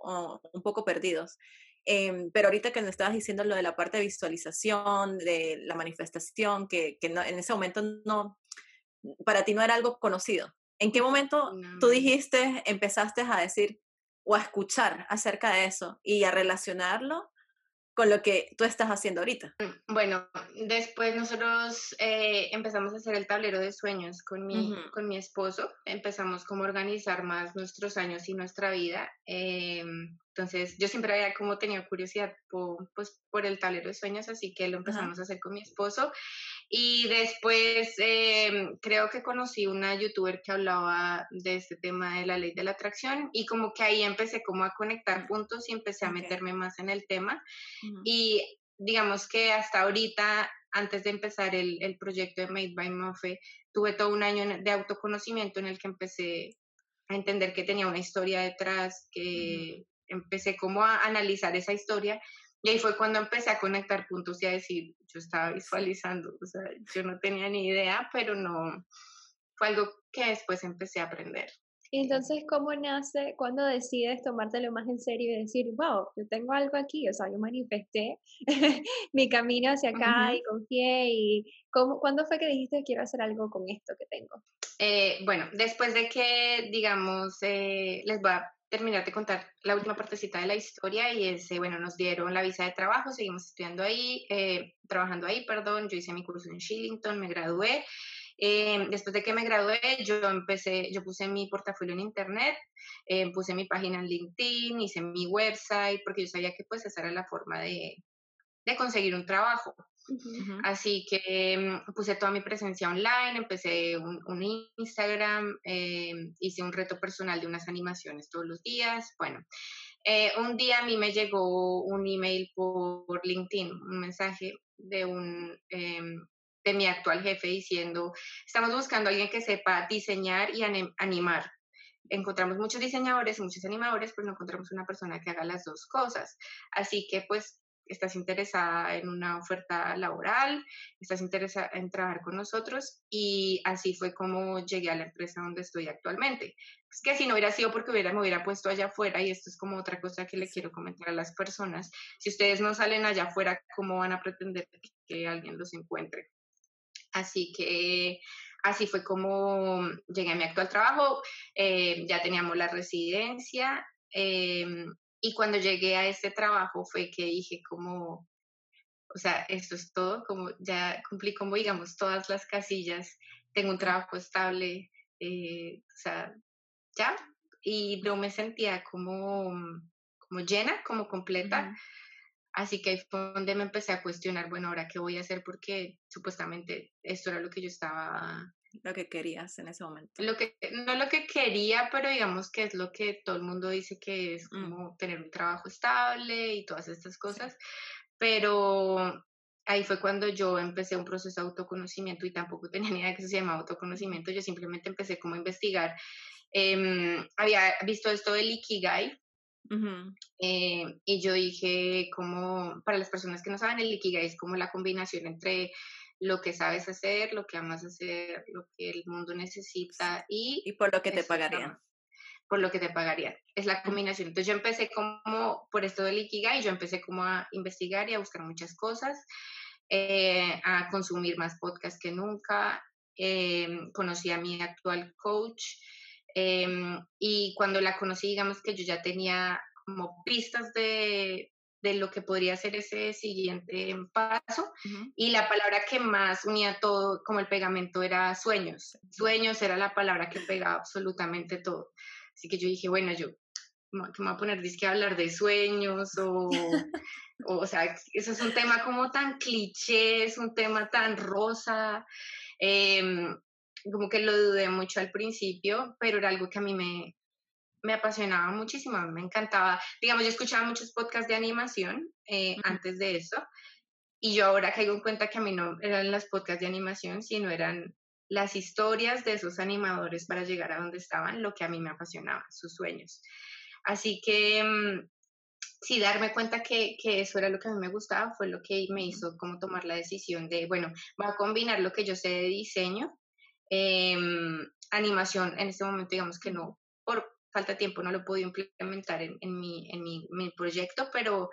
un poco perdidos. Em, pero ahorita que nos estabas diciendo lo de la parte de visualización, de la manifestación, que, que en ese momento no, para ti no era algo conocido. ¿En qué momento tú dijiste, empezaste a decir o a escuchar acerca de eso y a relacionarlo con lo que tú estás haciendo ahorita? Mm, bueno, después nosotros eh, empezamos a hacer el tablero de sueños con mi, con mi esposo, empezamos como a organizar más nuestros años y nuestra vida. Em, entonces, yo siempre había como tenido curiosidad por, pues, por el tablero de sueños, así que lo empezamos a hacer con mi esposo. Y después em, creo que conocí una youtuber que hablaba de este tema de la ley de la atracción y como que ahí empecé como a conectar puntos y empecé a meterme más en el tema. Y digamos que hasta ahorita, antes de empezar el, el proyecto de Made by Mofe, tuve todo un año de autoconocimiento en el que empecé a entender que tenía una historia detrás, que empecé como a analizar esa historia y ahí fue cuando empecé a conectar puntos y a decir, yo estaba visualizando, o sea, yo no tenía ni idea, pero no, fue algo que después empecé a aprender. Entonces, ¿cómo nace cuando decides tomártelo más en serio y decir, wow, yo tengo algo aquí? O sea, yo manifesté mi camino hacia acá y confié. y ¿cómo, ¿Cuándo fue que dijiste quiero hacer algo con esto que tengo? Eh, bueno, después de que, digamos, eh, les voy a terminar de contar la última partecita de la historia y es, bueno, nos dieron la visa de trabajo, seguimos estudiando ahí, eh, trabajando ahí, perdón, yo hice mi curso en Shillington, me gradué eh, después de que me gradué, yo empecé, yo puse mi portafolio en internet, eh, puse mi página en LinkedIn, hice mi website, porque yo sabía que pues esa era la forma de, de conseguir un trabajo. Así que mm, puse toda mi presencia online, empecé un, Instagram, eh, hice un reto personal de unas animaciones todos los días. Bueno, un día a mí me llegó un email por LinkedIn, un mensaje de un em, de mi actual jefe diciendo, estamos buscando a alguien que sepa diseñar y animar. Encontramos muchos diseñadores y muchos animadores, pero no encontramos una persona que haga las dos cosas. Así que pues estás interesada en una oferta laboral, estás interesada en trabajar con nosotros y así fue como llegué a la empresa donde estoy actualmente. Es que si no hubiera sido porque hubiera, me hubiera puesto allá afuera y esto es como otra cosa que le quiero comentar a las personas. Si ustedes no salen allá afuera, ¿cómo van a pretender que alguien los encuentre? Así que así fue como llegué a mi actual trabajo, eh, ya teníamos la residencia eh, y cuando llegué a este trabajo fue que dije como, o sea, esto es todo, como ya cumplí como digamos todas las casillas, tengo un trabajo estable, eh, o sea, ya, y no me sentía como, como llena, como completa. Así que fue donde me empecé a cuestionar, bueno, ahora qué voy a hacer porque supuestamente esto era lo que yo estaba... Lo que querías en ese momento. Lo que, no lo que quería, pero digamos que es lo que todo el mundo dice que es mm. como tener un trabajo estable y todas estas cosas. Pero ahí fue cuando yo empecé un proceso de autoconocimiento y tampoco tenía ni idea de que se llama autoconocimiento. Yo simplemente empecé como a investigar. Em, había visto esto del Ikigai, eh, y yo dije, como para las personas que no saben, el Ikigai es como la combinación entre lo que sabes hacer, lo que amas hacer, lo que el mundo necesita y... Y por lo que te pagarían. Por lo que te pagarían. Es la combinación. Entonces yo empecé como, por esto del Ikigai, yo empecé como a investigar y a buscar muchas cosas, eh, a consumir más podcasts que nunca. Eh, conocí a mi actual coach, Em, y cuando la conocí, digamos que yo ya tenía como pistas de, de lo que podría ser ese siguiente paso. Y la palabra que más unía todo, como el pegamento, era sueños. Sueños era la palabra que pegaba absolutamente todo. Así que yo dije, bueno, yo que me voy a poner disque a hablar de sueños o, o, sea, eso es un tema como tan cliché, es un tema tan rosa. Eh, como que lo dudé mucho al principio, pero era algo que a mí me, me apasionaba muchísimo, me encantaba. Digamos, yo escuchaba muchos podcasts de animación eh, antes de eso, y yo ahora caigo en cuenta que a mí no eran los podcasts de animación, sino eran las historias de esos animadores para llegar a donde estaban, lo que a mí me apasionaba, sus sueños. Así que mm, sí, darme cuenta que, que, eso era lo que a mí me gustaba fue lo que me hizo como tomar la decisión de, bueno, voy a combinar lo que yo sé de diseño Em, animación, en este momento digamos que no, falta de tiempo no lo he podido implementar en, en, mi, en mi, mi, proyecto, pero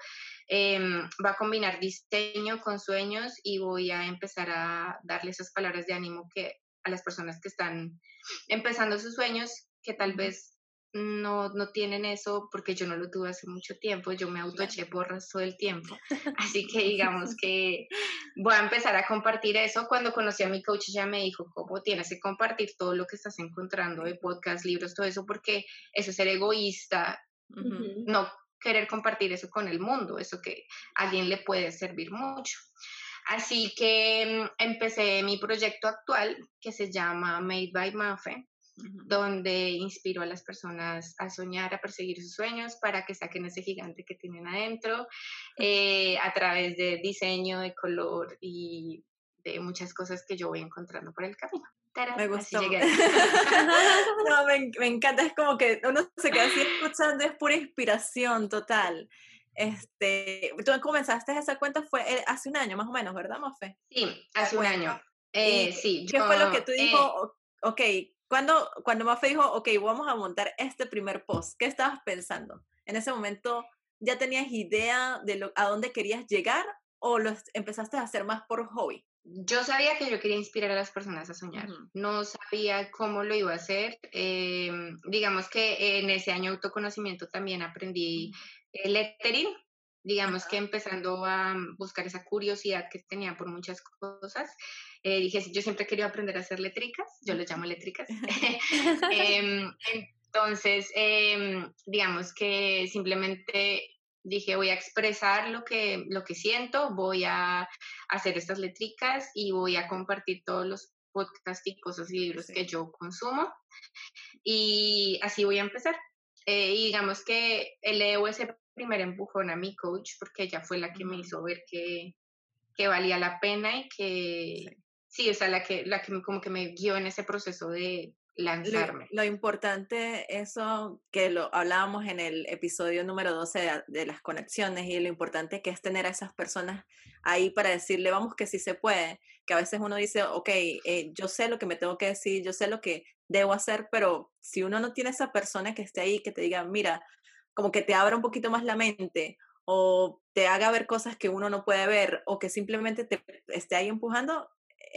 em, va a combinar diseño con sueños y voy a empezar a darle esas palabras de ánimo que a las personas que están empezando sus sueños, que tal vez no, no tienen eso porque yo no lo tuve hace mucho tiempo, yo me autoeché borras todo el tiempo. Así que digamos que voy a empezar a compartir eso. Cuando conocí a mi coach ya me dijo, ¿cómo tienes que compartir todo lo que estás encontrando de podcast, libros, todo eso? Porque eso es ser egoísta, no querer compartir eso con el mundo, eso que a alguien le puede servir mucho. Así que mm, empecé mi proyecto actual que se llama Made by Mafe donde inspiro a las personas a soñar, a perseguir sus sueños para que saquen ese gigante que tienen adentro eh, a través de diseño, de color y de muchas cosas que yo voy encontrando por el camino. Me gustó. no, me, me, encanta, es como que uno se queda así escuchando, es pura inspiración total. Este, tú comenzaste esa cuenta fue eh, hace un año más o menos, ¿verdad, Mofe? Sí, hace un año. Eh, sí. ¿Qué fue lo que tú dijo? Eh, ok, cuando, cuando Mofe dijo, ok, vamos a montar este primer post, ¿qué estabas pensando? En ese momento, ¿ya tenías idea de lo, a dónde querías llegar o lo empezaste a hacer más por hobby? Yo sabía que yo quería inspirar a las personas a soñar. No sabía cómo lo iba a hacer. Em, digamos que en ese año autoconocimiento también aprendí el lettering. Digamos que empezando a buscar esa curiosidad que tenía por muchas cosas, eh, dije, yo siempre quería aprender a hacer letricas, yo lo llamo letricas. Em, entonces, em, digamos que simplemente dije, voy a expresar lo que, lo que siento, voy a hacer estas letricas y voy a compartir todos los podcasts y cosas y libros que yo consumo. Y así voy a empezar. Eh, y digamos que le debo ese primer empujón a mi coach porque ella fue la que me hizo ver que, que valía la pena y que sí, o sea, la que, la que como que me guió en ese proceso de, lanzarme. Lo, importante, eso que lo hablábamos en el episodio número 12 de, las conexiones y lo importante que es tener a esas personas ahí para decirle, vamos que sí se puede, que a veces uno dice, ok, eh, yo sé lo que me tengo que decir, yo sé lo que debo hacer, pero si uno no tiene esa persona que esté ahí, que te diga, mira, como que te abra un poquito más la mente o te haga ver cosas que uno no puede ver o que simplemente te esté ahí empujando,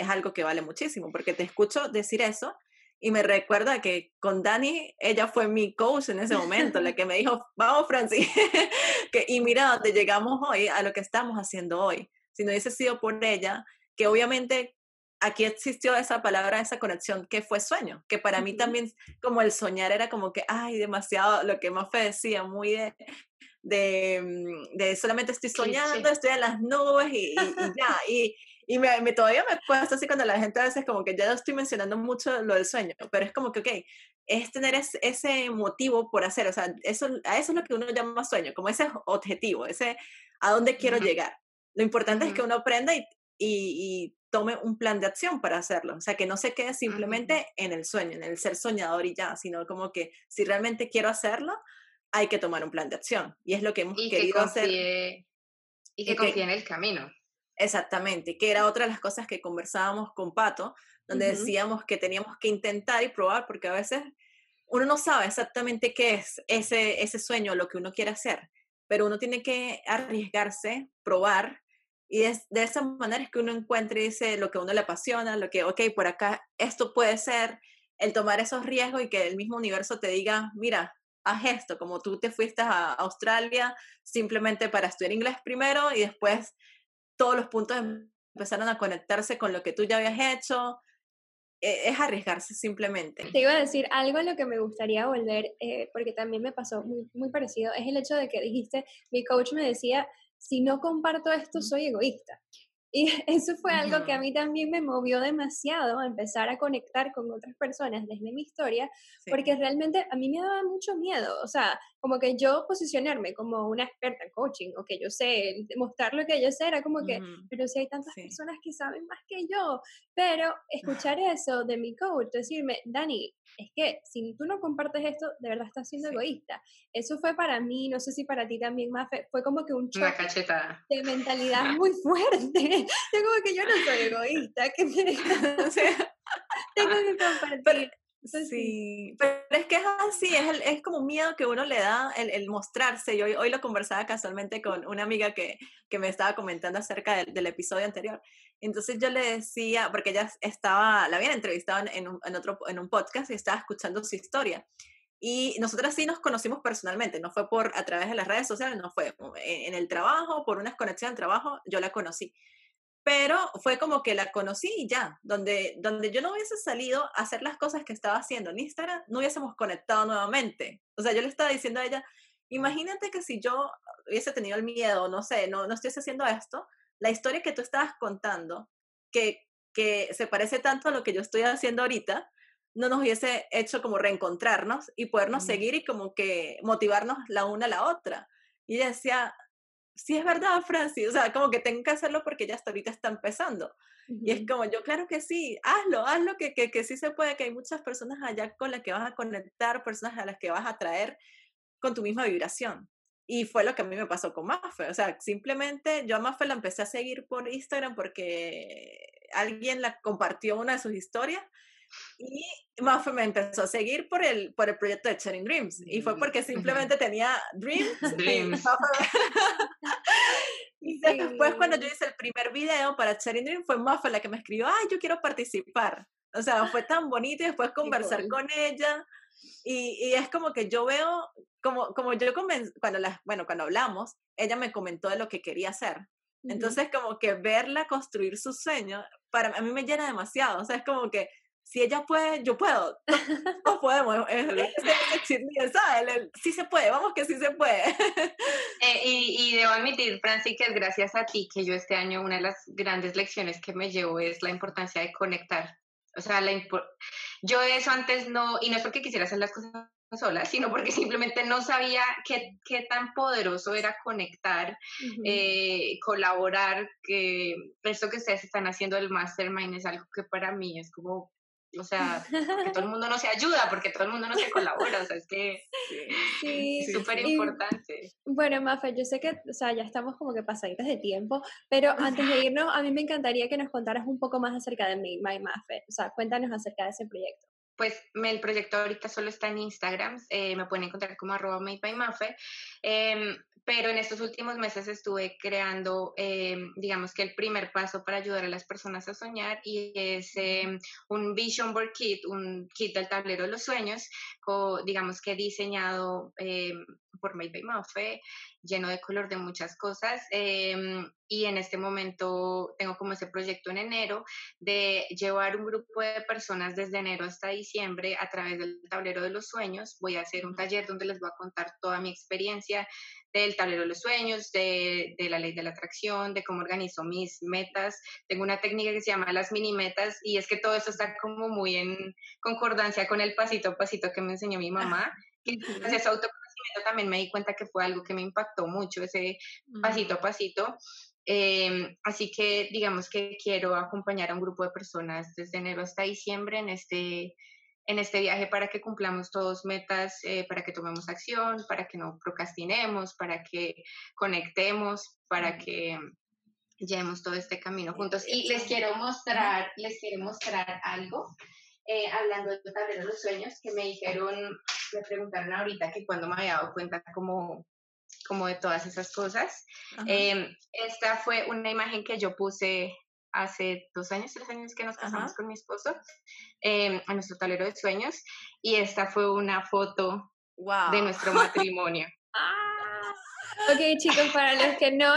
es algo que vale muchísimo, porque te escucho decir eso y me recuerda que con Dani, ella fue mi coach en ese momento, la que me dijo, vamos Francis, que, y mira dónde llegamos hoy, a lo que estamos haciendo hoy. Si no hubiese sido por ella, que obviamente aquí existió esa palabra, esa conexión que fue sueño, que para mí también como el soñar era como que, ay, demasiado, lo que Mafe decía, muy de, de, mm, de solamente estoy soñando, estoy en las nubes y, y, y ya, y, y me, me, todavía me cuesta así cuando la gente a veces como que ya estoy mencionando mucho lo del sueño, pero es como que, ok, es tener ese motivo por hacer, o sea, eso, a eso es lo que uno llama sueño, como ese objetivo, ese a dónde quiero llegar. Lo importante es que uno aprenda y, y, tome un plan de acción para hacerlo, o sea, que no se quede simplemente en el sueño, en el ser soñador y ya, sino como que si realmente quiero hacerlo, hay que tomar un plan de acción. Y es lo que hemos querido hacer. Y que confíe en el camino. Exactamente, que era otra de las cosas que conversábamos con Pato, donde decíamos que teníamos que intentar y probar, porque a veces uno no sabe exactamente qué es ese, ese sueño, lo que uno quiere hacer, pero uno tiene que arriesgarse, probar, y es de esa manera es que uno encuentra y dice lo que a uno le apasiona, lo que, ok, por acá esto puede ser, el tomar esos riesgos y que el mismo universo te diga, mira, haz esto, como tú te fuiste a Australia simplemente para estudiar inglés primero y después todos los puntos empezaron a conectarse con lo que tú ya habías hecho. E, es arriesgarse simplemente. Te iba a decir algo a lo que me gustaría volver, eh, porque también me pasó muy, muy parecido, es el hecho de que dijiste, mi coach me decía, si no comparto esto, soy egoísta. Y eso fue algo que a mí también me movió demasiado a empezar a conectar con otras personas desde mi historia, porque realmente a mí me daba mucho miedo, o sea, como que yo posicionarme como una experta en coaching o que yo sé, mostrar lo que yo sé, era como que, pero si hay tantas personas que saben más que yo, pero escuchar eso de mi coach, decirme, Dani, es que si tú no compartes esto, de verdad estás siendo egoísta. Eso fue para mí, no sé si para ti también, Mafe, fue como que un choque de mentalidad muy fuerte. Yo como que yo no soy egoísta, que me... tengo que compartir. Sí, pero es que es así, es, es como un miedo que uno le da el, el mostrarse. Yo hoy, lo conversaba casualmente con una amiga que, que me estaba comentando acerca del, del, episodio anterior. Entonces yo le decía, porque ella estaba, la habían entrevistado en, un, en, otro, en un podcast y estaba escuchando su historia. Y nosotras sí nos conocimos personalmente, no fue por a través de las redes sociales, no fue en, en el trabajo, por una conexión de trabajo, yo la conocí pero fue como que la conocí y ya, donde, donde yo no hubiese salido a hacer las cosas que estaba haciendo en Instagram, no hubiésemos conectado nuevamente. O sea, yo le estaba diciendo a ella, imagínate que si yo hubiese tenido el miedo, no sé, no, no estuviese haciendo esto, la historia que tú estabas contando, que, que se parece tanto a lo que yo estoy haciendo ahorita, no nos hubiese hecho como reencontrarnos y podernos seguir y como que motivarnos la una a la otra. Y ella decía, sí es verdad, Francis, o sea, como que tengo que hacerlo porque ya hasta ahorita está empezando. Y es como, yo claro que sí, hazlo, hazlo, que, que, que sí se puede, que hay muchas personas allá con las que vas a conectar, personas a las que vas a atraer con tu misma vibración. Y fue lo que a mí me pasó con Mafe. O sea, simplemente yo a Mafe la empecé a seguir por Instagram porque alguien la compartió una de sus historias y Mafe me empezó a seguir por el, por el proyecto de Sharing Dreams. Y fue porque simplemente tenía Dreams. Dreams. Y después cuando yo hice el primer video para Sharing Dreams fue Mafe la que me escribió, ay, yo quiero participar. O sea, fue tan bonito y después conversar con ella. Y, y, es como que yo veo, como, como yo cuando, la, bueno, cuando hablamos, ella me comentó de lo que quería hacer. Entonces, como que verla construir su sueño, para a mí me llena demasiado. O sea, es como que si ella puede, yo puedo. No podemos. Sí se puede, vamos que sí se puede. Eh, y, y, debo admitir, Franci, que es gracias a ti que yo este año una de las grandes lecciones que me llevo es la importancia de conectar. O sea, la yo eso antes no, y no es porque quisiera hacer las cosas sola, sino porque simplemente no sabía qué, qué tan poderoso era conectar, eh, colaborar, que esto que ustedes están haciendo del mastermind es algo que para mí es como o sea, que todo el mundo no se ayuda, porque todo el mundo no se colabora, o sea, es que sí, es súper importante. Bueno, Mafe, yo sé que, o sea, ya estamos como que pasaditas de tiempo, pero antes de irnos, a mí me encantaría que nos contaras un poco más acerca de My, My Mafe, o sea, cuéntanos acerca de ese proyecto. Pues el proyecto ahorita solo está en Instagram, eh, me pueden encontrar como arroba Made by Mafe. Em, pero en estos últimos meses estuve creando, eh, digamos que el primer paso para ayudar a las personas a soñar y es eh, un Vision Board Kit, un kit del tablero de los sueños, digamos que diseñado eh, por Made by Mafe, lleno de color de muchas cosas. y en este momento tengo como ese proyecto en enero de llevar un grupo de personas desde enero hasta diciembre a través del tablero de los sueños. Voy a hacer un taller donde les voy a contar toda mi experiencia del tablero de los sueños, de, de, la ley de la atracción, de cómo organizo mis metas. Tengo una técnica que se llama las mini metas y es que todo esto está como muy en concordancia con el pasito a pasito que me enseñó mi mamá. Y ese autoconocimiento también me di cuenta que fue algo que me impactó mucho, ese pasito a pasito. Em, así que digamos que quiero acompañar a un grupo de personas desde enero hasta diciembre en este en este viaje para que cumplamos todos metas, eh, para que tomemos acción, para que no procrastinemos, para que conectemos, para que llevemos todo este camino juntos. Y les quiero mostrar, les quiero mostrar algo, eh, hablando de tablero de los sueños, que me dijeron, me preguntaron ahorita que cuando me había dado cuenta como, como de todas esas cosas. Em, esta fue una imagen que yo puse hace dos años, tres años que nos casamos con mi esposo, eh, a nuestro tablero de sueños, y esta fue una foto de nuestro matrimonio. Ok, chicos, para los que no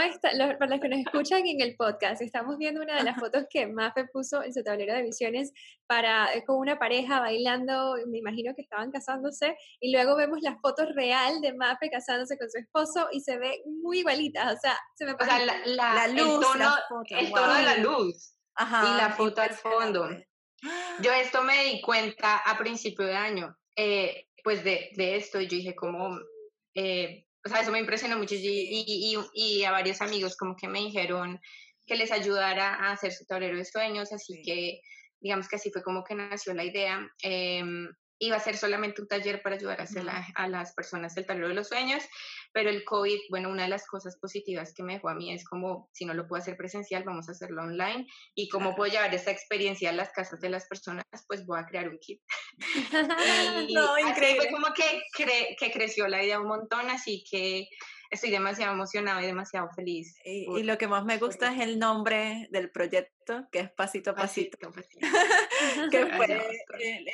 para los que nos escuchan en el podcast, estamos viendo una de las fotos que Mafe puso en su tablero de visiones para eh, con una pareja bailando, me imagino que estaban casándose, y luego vemos la foto real de Mafe casándose con su esposo y se ve muy igualita, o sea, se me pasa la, luz, el tono, de la luz y la foto al fondo. Yo esto me di cuenta a principio de año, eh, pues de, de, esto, y yo dije como, eh, o sea, eso me impresionó mucho. Y, y, y, a varios amigos como que me dijeron que les ayudara a hacer su tablero de sueños, así que digamos que así fue como que nació la idea. Eh, iba a ser solamente un taller para ayudar a, hacer a las personas el tablero de los sueños, pero el COVID, bueno, una de las cosas positivas que me dejó a mí es como, si no lo puedo hacer presencial, vamos a hacerlo online, y cómo puedo llevar esa experiencia a las casas de las personas, pues voy a crear un kit. no, increíble. fue como que, que creció la idea un montón, así que estoy demasiado emocionada y demasiado feliz. Y, lo que más me gusta es el nombre del proyecto, que es Pasito a Pasito. que fue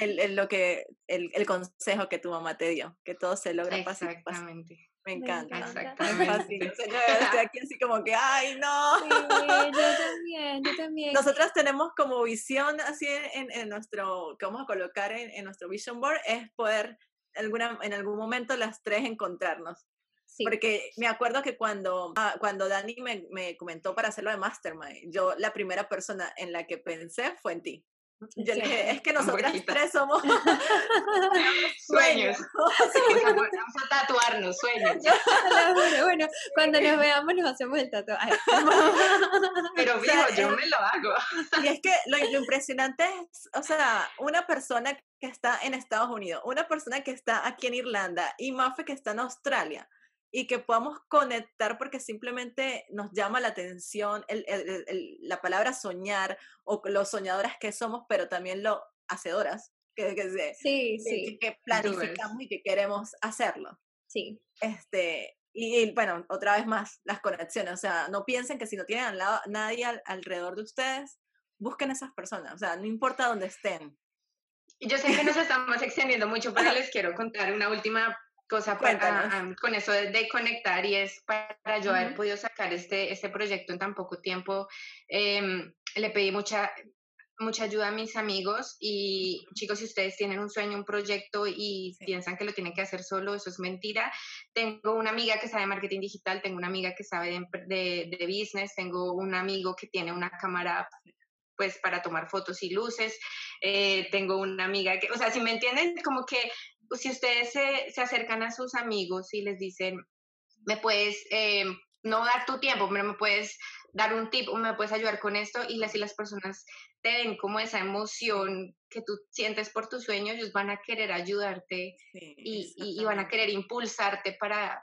el, lo que, el, el, consejo que tu mamá te dio, que todo se logra pasito a pasito. Me encanta. Exactamente. yo estoy aquí así como que, ay, no. Sí, yo también, yo también. Nosotras tenemos como visión así en, en nuestro, que vamos a colocar en, en, nuestro vision board, es poder alguna, en algún momento las tres encontrarnos. Porque me acuerdo que cuando, ah, cuando Dani me, me, comentó para hacerlo de Mastermind, yo la primera persona en la que pensé fue en ti. Yo le dije, es que nosotras tres somos sueños. Vamos a tatuarnos, sueños. bueno, cuando nos veamos nos hacemos el tatuaje. Pero vivo, yo me lo hago. Y es que lo, lo impresionante es, o sea, una persona que está en Estados Unidos, una persona que está aquí en Irlanda y Mafe que está en Australia y que podamos conectar porque simplemente nos llama la atención el, el, la palabra soñar o los soñadoras que somos, pero también lo hacedoras, que, que, sí, sí. que, planificamos y que queremos hacerlo. Sí. Este, y, bueno, otra vez más, las conexiones, o sea, no piensen que si no tienen al lado, nadie alrededor de ustedes, busquen esas personas, o sea, no importa dónde estén. Yo sé que nos estamos extendiendo mucho, pero les quiero contar una última cosa para, con eso de, conectar y es para yo haber podido sacar este, este proyecto en tan poco tiempo. Em, le pedí mucha, mucha ayuda a mis amigos y chicos, si ustedes tienen un sueño, un proyecto y piensan que lo tienen que hacer solo, eso es mentira. Tengo una amiga que sabe marketing digital, tengo una amiga que sabe de, de, business, tengo un amigo que tiene una cámara pues para tomar fotos y luces, eh, tengo una amiga que, o sea, si me entienden, como que si ustedes se, se, acercan a sus amigos y les dicen, me puedes, eh, no dar tu tiempo, pero me puedes dar un tip o me puedes ayudar con esto y las, y las personas te ven como esa emoción que tú sientes por tus sueños, ellos van a querer ayudarte y, y, van a querer impulsarte para,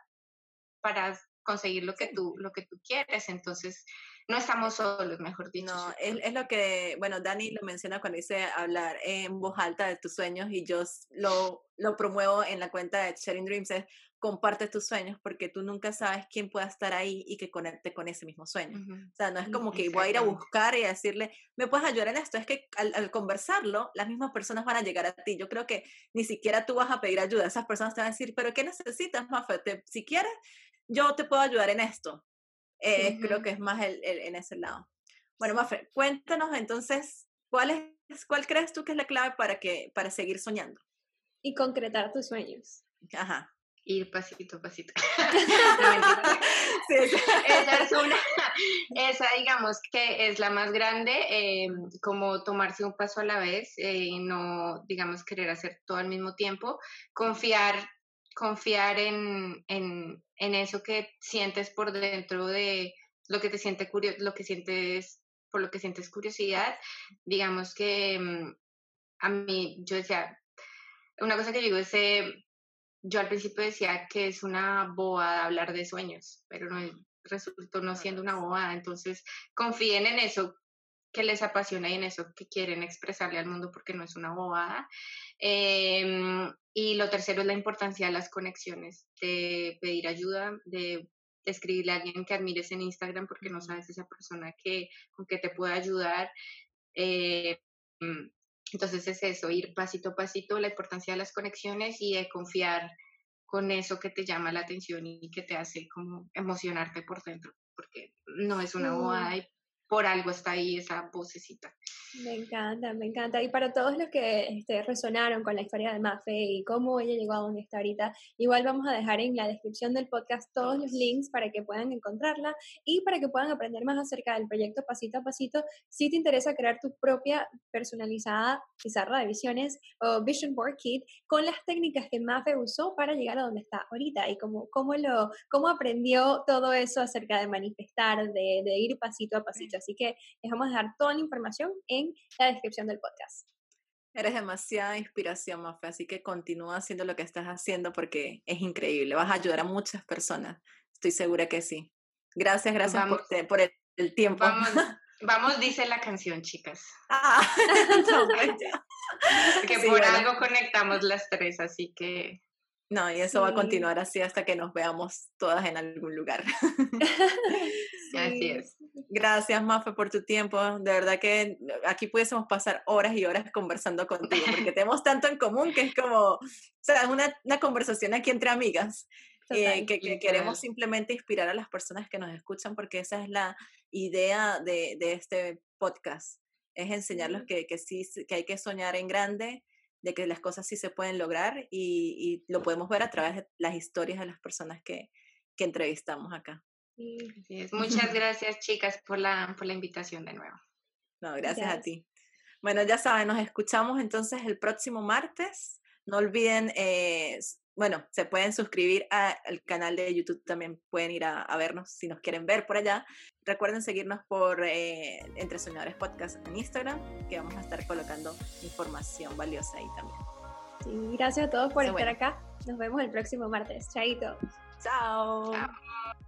para conseguir lo que, tú, lo que tú quieres. Entonces, no estamos solos, mejor dicho. No, es, es, lo que, bueno, Dani lo menciona cuando dice hablar en voz alta de tus sueños y yo lo, lo promuevo en la cuenta de Sharing Dreams, es comparte tus sueños porque tú nunca sabes quién pueda estar ahí y que conecte con ese mismo sueño. O sea, no es como que voy a ir a buscar y a decirle, me puedes ayudar en esto, es que al, conversarlo, las mismas personas van a llegar a ti. Yo creo que ni siquiera tú vas a pedir ayuda, esas personas te van a decir, pero ¿qué necesitas, Mafe? Si quieres, yo te puedo ayudar en esto. Eh, creo que es más el, en ese lado. Bueno, Mafe, cuéntanos entonces, ¿cuál, es, ¿cuál crees tú que es la clave para, que, para seguir soñando? Y concretar tus sueños. Ajá. Ir pasito a pasito. esa es una, esa digamos que es la más grande, eh, como tomarse un paso a la vez, eh, no, digamos, querer hacer todo al mismo tiempo, confiar confiar en, en, en, eso que sientes por dentro de lo que te siente curioso, lo que sientes, por lo que sientes curiosidad. Digamos que mm, a mí, yo decía, una cosa que digo es, eh, yo al principio decía que es una bobada hablar de sueños, pero no resultó no siendo una bobada. Entonces, confíen en eso que les apasiona y en eso que quieren expresarle al mundo porque no es una bobada. Em, y lo tercero es la importancia de las conexiones, de pedir ayuda, de, escribirle a alguien que admires en Instagram porque no sabes esa persona que, con que te puede ayudar. Eh, mm, entonces es eso, ir pasito a pasito, la importancia de las conexiones y de confiar con eso que te llama la atención y que te hace como emocionarte por dentro, porque no es una bobada y por algo está ahí esa vocecita. Me encanta, me encanta. Y para todos los que este, resonaron con la historia de Mafe y cómo ella llegó a donde está ahorita, igual vamos a dejar en la descripción del podcast todos los links para que puedan encontrarla y para que puedan aprender más acerca del proyecto pasito a pasito. Si te interesa crear tu propia personalizada pizarra de visiones o Vision Board Kit con las técnicas que Mafe usó para llegar a donde está ahorita y cómo, cómo, lo, cómo aprendió todo eso acerca de manifestar, de, de ir pasito a pasito. Así que les vamos a dejar toda la información en la descripción del podcast. Eres demasiada inspiración, Mafe, así que continúa haciendo lo que estás haciendo porque es increíble. Vas a ayudar a muchas personas. Estoy segura que sí. Gracias, gracias por, el, tiempo. Vamos, dice la canción, chicas. Ah, porque por algo conectamos las tres, así que no, y eso va a continuar así hasta que nos veamos todas en algún lugar. Así es. Gracias, Mafe, por tu tiempo. De verdad que aquí pudiésemos pasar horas y horas conversando contigo, porque tenemos tanto en común que es como, o sea, una, una conversación aquí entre amigas. Eh, que, queremos simplemente inspirar a las personas que nos escuchan, porque esa es la idea de, de este podcast, es enseñarlos que, que sí, que hay que soñar en grande, de que las cosas sí se pueden lograr y, lo podemos ver a través de las historias de las personas que, que entrevistamos acá. Muchas gracias, chicas, por la, por la invitación de nuevo. No, gracias, a ti. Bueno, ya saben, nos escuchamos entonces el próximo martes. No olviden, eh, bueno, se pueden suscribir al canal de YouTube, también pueden ir a, vernos si nos quieren ver por allá. Recuerden seguirnos por eh, Entre Soñadores Podcast en Instagram, que vamos a estar colocando información valiosa ahí también. Sí, gracias a todos por estar acá. Nos vemos el próximo martes. Chaito. Chao. Chao.